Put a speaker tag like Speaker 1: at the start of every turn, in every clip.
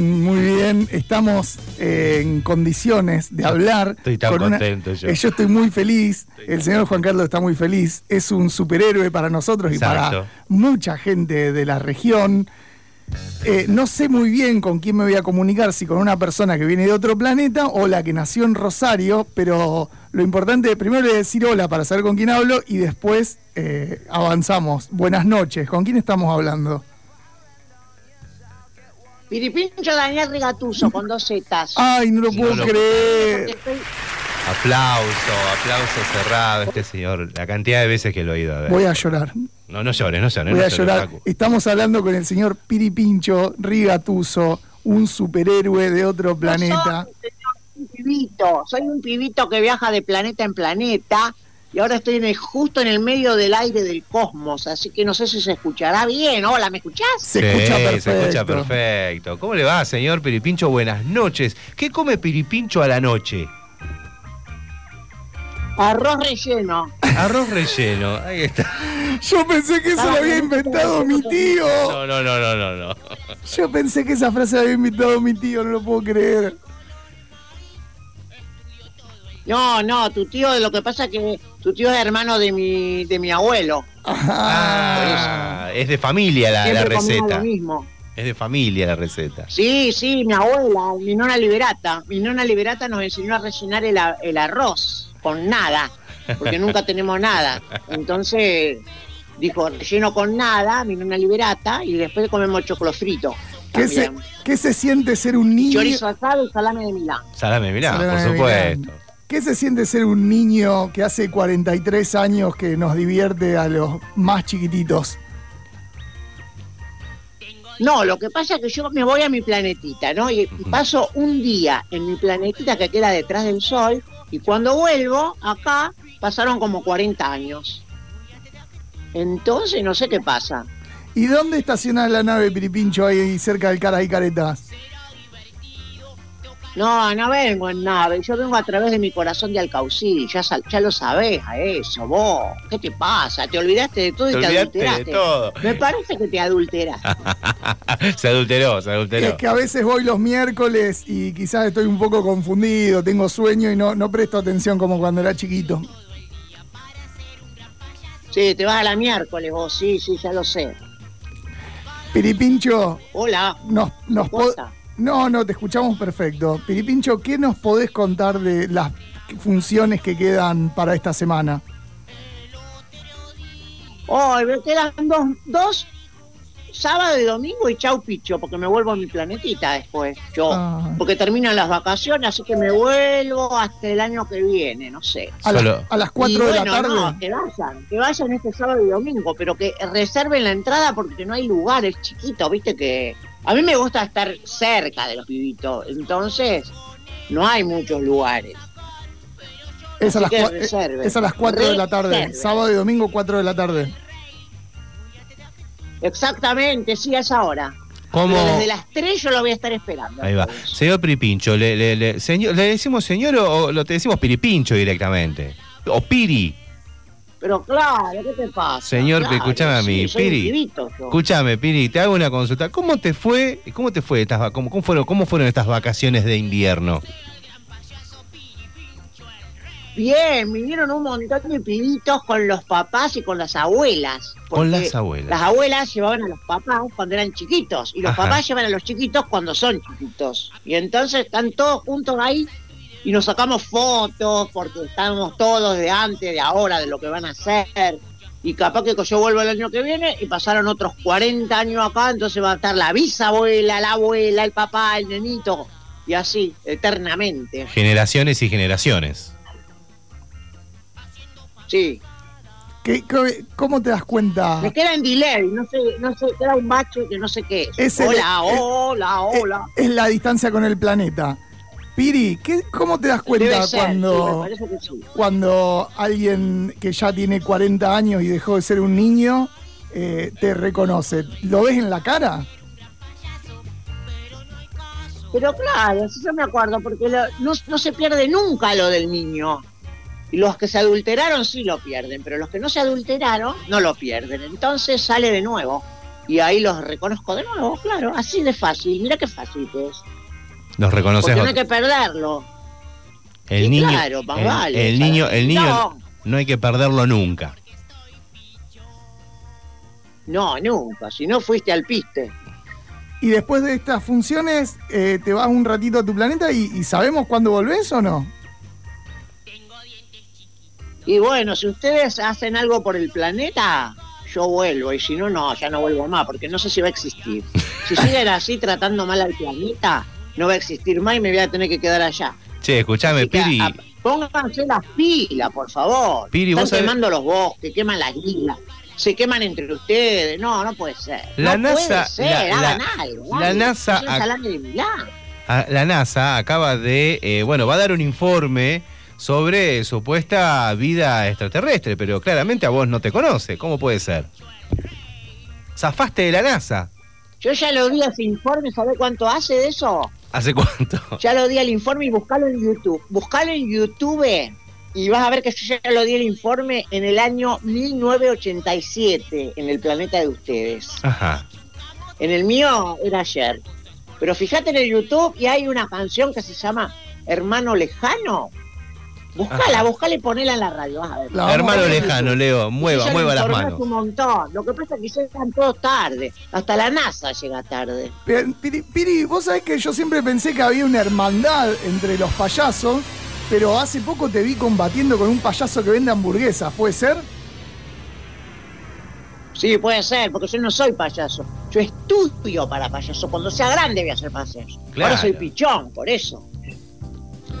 Speaker 1: bien, muy bien. Estamos eh, en condiciones de hablar.
Speaker 2: Estoy tan
Speaker 1: con una-
Speaker 2: contento yo.
Speaker 1: Eh, yo estoy muy feliz. El señor Juan Carlos está muy feliz. Es un superhéroe para nosotros y para mucha gente de la región. Eh, no sé muy bien con quién me voy a comunicar, si con una persona que viene de otro planeta o la que nació en Rosario, pero lo importante, primero le decir hola para saber con quién hablo y después eh, avanzamos. Buenas noches, ¿con quién estamos hablando?
Speaker 3: Piripincho Daniel Rigatuso con dos zetas.
Speaker 1: Ay, no lo puedo creer.
Speaker 2: Aplauso, aplauso cerrado. Este señor, la cantidad de veces que lo he oído. A ver.
Speaker 1: Voy a llorar,
Speaker 2: No, no llores, no llores.
Speaker 1: voy
Speaker 2: no
Speaker 1: a llorar. Estamos hablando con el señor Piripincho Rigatuso, un superhéroe de otro planeta.
Speaker 3: Soy un pibito, soy un pibito que viaja de planeta en planeta y ahora estoy en el- justo en el medio del aire del cosmos, así que no sé si se escuchará bien. Hola, ¿me escuchás?
Speaker 1: Se
Speaker 2: Sí,
Speaker 1: escucha perfecto.
Speaker 2: Se escucha perfecto. ¿Cómo le va, señor Piripincho? Buenas noches. ¿Qué come Piripincho a la noche?
Speaker 3: Arroz relleno.
Speaker 2: Arroz relleno. Ahí está.
Speaker 1: Yo pensé que eso lo había inventado mi tío.
Speaker 2: No, no, no, no, no, no.
Speaker 1: Yo pensé que esa frase la había inventado mi tío, no lo puedo creer.
Speaker 3: No, no, tu tío, lo que pasa es que tu tío es hermano de mi, de mi abuelo.
Speaker 2: Ah, es de familia la, receta.
Speaker 3: lo mismo.
Speaker 2: Es de familia la receta.
Speaker 3: Sí, sí, mi abuela, mi nona Liberata. Mi nona Liberata nos enseñó a rellenar el, arroz con nada, porque nunca tenemos nada. Entonces dijo, relleno con nada, mi nona Liberata, y después comemos choclo frito.
Speaker 1: ¿Qué se, qué se siente ser un niño?
Speaker 3: Chorizo asado y salame de Milán.
Speaker 2: Salame, mirá,
Speaker 1: Salame
Speaker 2: por
Speaker 1: de
Speaker 2: supuesto.
Speaker 1: Milán. ¿Qué se siente ser un niño que hace 43 años que nos divierte a los más chiquititos?
Speaker 3: No, lo que pasa es que yo me voy a mi planetita, ¿no? Y, paso un día en mi planetita que queda detrás del Sol, y cuando vuelvo acá, pasaron como 40 años. Entonces no sé qué pasa.
Speaker 1: ¿Y dónde estaciona la nave Piripincho ahí cerca del Caras y Caretas?
Speaker 3: No, no vengo en nave, yo vengo a través de mi corazón de Alcaucí, ya, sal- ya lo sabés a eso, vos. ¿Qué te pasa? Te olvidaste de todo y
Speaker 2: Te
Speaker 3: te,
Speaker 2: olvidaste de
Speaker 3: adulteraste.
Speaker 2: todo.
Speaker 3: Me parece que te adulteraste.
Speaker 2: se adulteró, se adulteró.
Speaker 1: Es que a veces voy los miércoles y quizás estoy un poco confundido, tengo sueño y no, no presto atención como cuando era chiquito.
Speaker 3: Sí, te vas a la miércoles vos, sí, sí, ya lo sé.
Speaker 1: Piripincho,
Speaker 3: Hola,
Speaker 1: nos, nos po-. No, no, te escuchamos perfecto. Piripincho, ¿qué nos podés contar de las funciones que quedan para esta semana?
Speaker 3: Hoy me quedan dos, dos sábado y domingo y chau picho, porque me vuelvo a mi planetita después, yo.
Speaker 1: Ah.
Speaker 3: Porque terminan las vacaciones, así que me vuelvo hasta el año que viene, no sé.
Speaker 1: A, las- a las 4
Speaker 3: Y
Speaker 1: de
Speaker 3: bueno,
Speaker 1: la tarde.
Speaker 3: No, que vayan, que vayan este sábado y domingo, pero que reserven la entrada porque no hay lugares chiquitos, viste que a mí me gusta estar cerca de los pibitos, entonces no hay muchos lugares.
Speaker 1: es, a las es a las 4 de la tarde. Sábado y domingo, 4 de la tarde.
Speaker 3: Exactamente, sí, a esa hora.
Speaker 2: ¿Cómo?
Speaker 3: Pero desde las 3 yo lo voy a estar esperando.
Speaker 2: Ahí va. Señor Piripincho, ¿le, le, le- señor, ¿le decimos señor o, o lo te decimos Piripincho directamente? O Piri.
Speaker 3: Pero claro, ¿qué te pasa?
Speaker 2: Señor,
Speaker 3: Claro,
Speaker 2: escúchame a mí,
Speaker 3: sí,
Speaker 2: Piri.
Speaker 3: pibito.
Speaker 2: Escúchame, Piri, te hago una consulta. ¿Cómo te fue? ¿Cómo te fue estas cómo, cómo fueron, cómo fueron estas vacaciones de invierno?
Speaker 3: Bien, vinieron un montón de pibitos con los papás y con las abuelas.
Speaker 2: Con las abuelas.
Speaker 3: Las abuelas llevaban a los papás cuando eran chiquitos y los
Speaker 2: Ajá.
Speaker 3: papás llevan a los chiquitos cuando son chiquitos. Y entonces están todos juntos ahí y nos sacamos fotos porque estamos todos de antes, de ahora, de lo que van a hacer. Y capaz que yo vuelvo el año que viene y pasaron otros 40 años acá, entonces va a estar la bisabuela, la abuela, el papá, el nenito, y así, eternamente.
Speaker 2: Generaciones y generaciones.
Speaker 3: Sí.
Speaker 1: ¿Qué- qué- ¿Cómo te das cuenta?
Speaker 3: Me queda en delay, no sé, no sé, queda un bache que no sé qué es.
Speaker 1: Es el-
Speaker 3: hola,
Speaker 1: es-
Speaker 3: hola, hola.
Speaker 1: Es la distancia con el planeta. Piri, ¿qué- ¿cómo te das cuenta
Speaker 3: ser,
Speaker 1: cuando,
Speaker 3: sí.
Speaker 1: cuando alguien que ya tiene 40 años y dejó de ser un niño eh, te reconoce? ¿Lo ves en la cara?
Speaker 3: Pero claro, sí yo me acuerdo, porque lo- no, no se pierde nunca lo del niño. Y los que se adulteraron sí lo pierden, pero los que no se adulteraron no lo pierden. Entonces sale de nuevo. y ahí los reconozco de nuevo, claro, así de fácil, mira qué fácil que es.
Speaker 2: Nos reconoces.
Speaker 3: Porque no hay que perderlo.
Speaker 2: El
Speaker 3: Sí,
Speaker 2: niño,
Speaker 3: claro, más
Speaker 2: el,
Speaker 3: vale,
Speaker 2: el niño, el niño
Speaker 3: No.
Speaker 2: no hay que perderlo nunca.
Speaker 3: No, nunca, si no fuiste al piste.
Speaker 1: Y después de estas funciones, eh, te vas un ratito a tu planeta y, y sabemos cuándo volvés o no.
Speaker 3: Y bueno, si ustedes hacen algo por el planeta, yo vuelvo, y si no, no, ya no vuelvo más, porque no sé si va a existir. Si siguen así tratando mal al planeta, no va a existir más y me voy a tener que quedar allá.
Speaker 2: Che, escuchame,
Speaker 3: que,
Speaker 2: Piri.
Speaker 3: a- pónganse las pilas, por favor.
Speaker 2: Piri,
Speaker 3: Están
Speaker 2: vos sabés-
Speaker 3: quemando los bosques, queman las islas, se queman entre ustedes. No, no puede ser.
Speaker 2: La
Speaker 3: no
Speaker 2: NASA-
Speaker 3: puede ser,
Speaker 2: la-
Speaker 3: hagan
Speaker 2: la-
Speaker 3: algo.
Speaker 2: la NASA. Ah, La NASA acaba de, eh, bueno, va a dar un informe sobre supuesta vida extraterrestre, pero claramente a vos no te conoce. ¿Cómo puede ser? Zafaste de la NASA.
Speaker 3: Yo ya lo a ese informe, ¿sabés cuánto hace de eso?
Speaker 2: ¿Hace cuánto?
Speaker 3: Ya lo di al informe y buscalo en YouTube. Buscalo en YouTube y vas a ver que yo ya lo di el informe en el año 1987 en el planeta de ustedes.
Speaker 2: Ajá.
Speaker 3: En el mío era ayer. Pero fíjate en el YouTube y hay una canción que se llama Hermano Lejano. Buscala,
Speaker 2: Ajá.
Speaker 3: buscala y ponela en la radio. vas a ver.
Speaker 1: La
Speaker 2: Hermano lejano, Leo, mueva,
Speaker 3: Yo
Speaker 2: mueva las manos.
Speaker 3: Un montón. Lo que pasa es que llegan todos tarde. Hasta la NASA llega tarde.
Speaker 1: Bien, Piri, Piri, vos sabés que yo siempre pensé que había una hermandad entre los payasos, pero hace poco te vi combatiendo con un payaso que vende hamburguesas, ¿puede ser?
Speaker 3: Sí, puede ser, porque yo no soy payaso. Yo estudio para payaso. Cuando sea grande voy a ser payaso.
Speaker 2: Claro.
Speaker 3: Ahora soy pichón, por eso.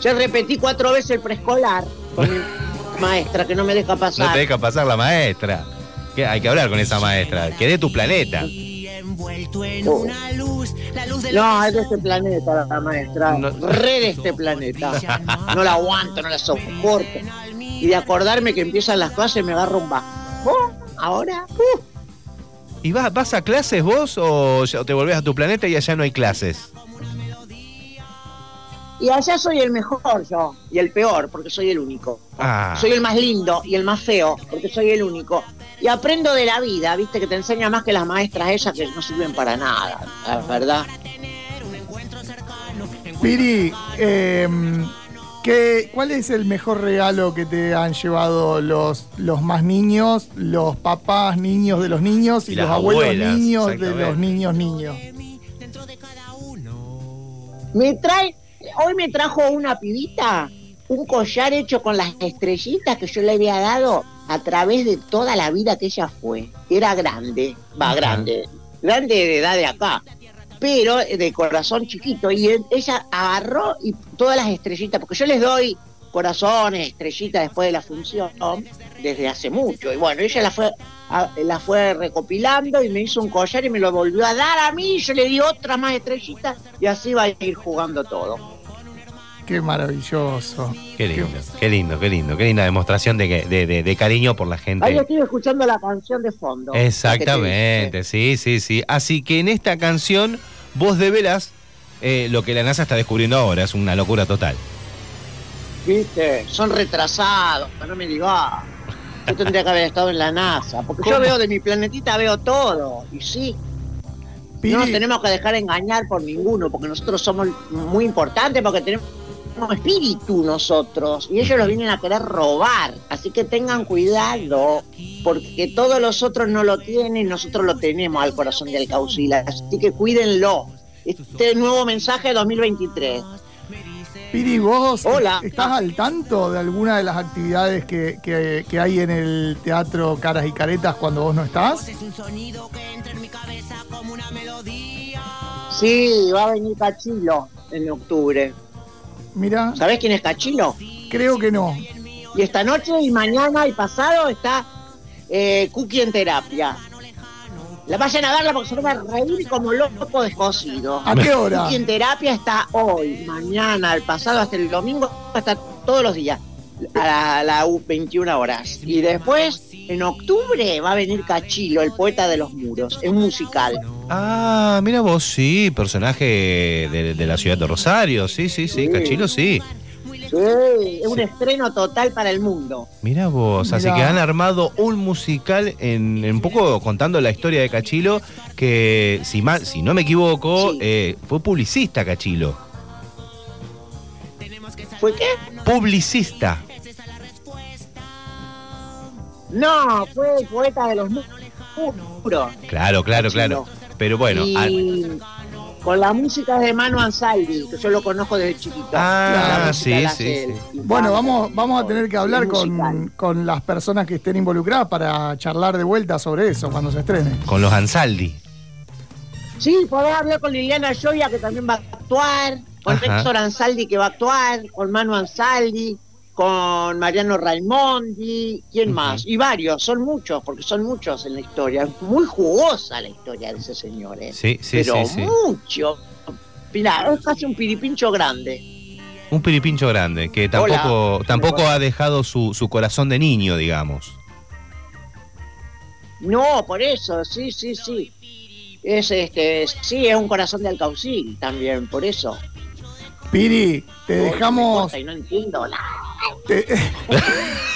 Speaker 3: Yo repetí cuatro veces el preescolar con mi maestra que no me deja
Speaker 2: No
Speaker 3: pasar.
Speaker 2: te deja pasar la maestra. Hay que hablar con esa maestra. Que de tu planeta.
Speaker 4: envuelto en
Speaker 3: Oh.
Speaker 4: una luz, la luz de
Speaker 3: No, es de este planeta la maestra.
Speaker 2: No.
Speaker 3: Re de este planeta. No la aguanto, no la soporto. Y de acordarme que empiezan las clases me agarro un bajo. Ahora, uh,
Speaker 2: ¿Y vas, vas a clases vos o ya te volvés a tu planeta y allá no hay clases?
Speaker 3: Y allá soy el mejor yo. Y el peor, porque soy el único.
Speaker 2: Ah.
Speaker 3: Soy el más lindo y el más feo, porque soy el único. Y aprendo de la vida, viste, que te enseña más que las maestras esas que no sirven para nada, la verdad.
Speaker 1: Piri, eh, ¿qué- ¿cuál es el mejor regalo que te han llevado los, los más niños, los papás niños de los niños y,
Speaker 2: Y
Speaker 1: los abuelos
Speaker 2: abuelas,
Speaker 1: niños de los niños niños?
Speaker 3: Me trae, hoy me trajo una pibita un collar hecho con las estrellitas que yo le había dado a través de toda la vida que ella fue. Era grande, va, grande, grande de edad de acá, pero de corazón chiquito. Y ella agarró y todas las estrellitas, porque yo les doy corazones, estrellitas después de la función, desde hace mucho. Y bueno, ella la fue, a- la fue recopilando y me hizo un collar y me lo volvió a dar a mí. Yo le di otras más estrellitas y así va a ir jugando todo.
Speaker 1: Qué maravilloso.
Speaker 2: Qué lindo, qué lindo, qué lindo. Qué linda demostración de, que- de, de- de cariño por la
Speaker 3: Ahí
Speaker 2: gente.
Speaker 3: estoy escuchando la canción de fondo.
Speaker 2: Exactamente, sí, sí, sí. Así que en esta canción vos develas eh, lo que la NASA está descubriendo ahora. Es una locura total.
Speaker 3: Viste, son retrasados, no me digas. Yo tendría que haber estado en la NASA, porque yo veo de mi planetita, veo todo. Y sí,
Speaker 1: Piri,
Speaker 3: no nos tenemos que dejar engañar por ninguno, porque nosotros somos muy importantes, porque tenemos espíritu nosotros, y ellos los vienen a querer robar. Así que tengan cuidado, porque todos los otros no lo tienen, nosotros lo tenemos al corazón de Alcaucila. Así que cuídenlo. Este nuevo mensaje 2023.
Speaker 1: Piri, ¿vos
Speaker 3: Hola.
Speaker 1: estás al tanto de alguna de las actividades que, que- que hay en el teatro Caras y Caretas cuando vos no estás?
Speaker 3: Sí, va a venir Cachilo en octubre.
Speaker 1: Mira,
Speaker 3: ¿Sabés quién es Cachilo?
Speaker 1: creo que no.
Speaker 3: Y esta noche y mañana y pasado está eh, Cookie en terapia. La vayan a verla porque se van a reír como loco descosido.
Speaker 1: ¿A qué hora?
Speaker 3: Cookie en terapia está hoy, mañana, el pasado, hasta el domingo, hasta todos los días. A las 21 horas. Y después, en octubre, va a venir Cachilo, el poeta de los muros. Es musical.
Speaker 2: Ah, mira vos, sí, personaje de, de la ciudad de Rosario. Sí, sí, sí,
Speaker 3: Sí.
Speaker 2: Cachilo, sí.
Speaker 3: Sí, es un estreno total para el mundo.
Speaker 2: Mirá vos, así
Speaker 1: Mirá.
Speaker 2: que han armado un musical en, en un poco contando la historia de Cachilo, que si, mal, si no me equivoco,
Speaker 3: Sí.
Speaker 2: eh, fue publicista Cachilo.
Speaker 3: ¿Fue qué?
Speaker 2: Publicista.
Speaker 3: No, fue el poeta de los mu- muros.
Speaker 2: Claro, claro,
Speaker 3: Cachilo.
Speaker 2: claro. Pero bueno, al-
Speaker 3: y con la música de Manu Ansaldi, que yo lo conozco desde chiquito.
Speaker 2: Ah, sí, sí.
Speaker 1: Bueno, vamos, vamos a tener que hablar con, con las personas que estén involucradas para charlar de vuelta sobre eso cuando se estrene.
Speaker 2: con los Ansaldi.
Speaker 3: Sí, podés hablar con Liliana Joya, que también va a actuar, con
Speaker 2: Ajá.
Speaker 3: Héctor Ansaldi, que va a actuar, con Manu Ansaldi, con Mariano Raimondi, ¿quién más? Y varios, son muchos, porque son muchos en la historia. Es muy jugosa la historia de ese señor, ¿eh?
Speaker 2: Sí, sí,
Speaker 3: Pero
Speaker 2: sí, sí.
Speaker 3: mucho. Mirá, es casi un piripincho grande.
Speaker 2: Un piripincho grande, que tampoco,
Speaker 3: Hola.
Speaker 2: tampoco ha dejado su, su corazón de niño, digamos.
Speaker 3: No, por eso, sí, sí, sí. Es este, sí, es un corazón de alcaucil también, por eso.
Speaker 1: Piri, te dejamos,
Speaker 3: no entiendo nada.
Speaker 1: Te,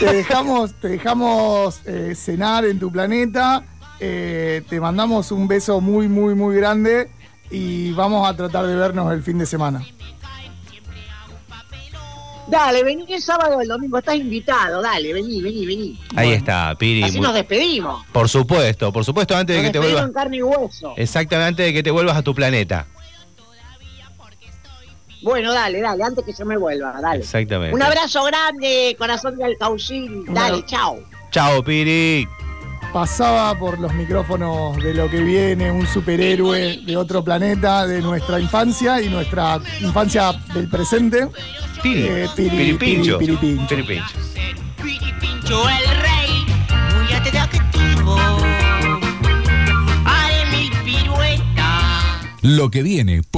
Speaker 1: te dejamos, te dejamos eh, cenar en tu planeta. eh, te mandamos un beso muy, muy, muy grande y vamos a tratar de vernos el fin de semana.
Speaker 3: Dale, vení el sábado o el domingo, estás invitado, dale, vení, vení, vení.
Speaker 2: Ahí
Speaker 1: Bueno.
Speaker 2: está, Piri.
Speaker 3: Así
Speaker 2: muy-
Speaker 3: nos despedimos.
Speaker 2: Por supuesto, por supuesto, antes de que te
Speaker 3: despedimos
Speaker 2: vuelvas.
Speaker 3: en carne y hueso.
Speaker 2: Exactamente, antes de que te vuelvas a tu planeta.
Speaker 3: Bueno, dale, dale, antes que se me vuelva, dale.
Speaker 2: Exactamente.
Speaker 3: Un abrazo grande, corazón de alcaucil.
Speaker 1: Un
Speaker 3: Dale,
Speaker 1: abrazo.
Speaker 3: chao.
Speaker 2: Chao, Piri.
Speaker 1: Pasaba por los micrófonos de lo que viene, un superhéroe de otro planeta, de nuestra infancia y nuestra infancia del presente.
Speaker 2: Piri.
Speaker 1: Eh, Piri,
Speaker 2: Piripincho.
Speaker 1: Piri, Piripincho.
Speaker 2: Piripincho.
Speaker 4: Piripincho el rey, muy atractivo. Haré mil piruetas.
Speaker 5: Lo que viene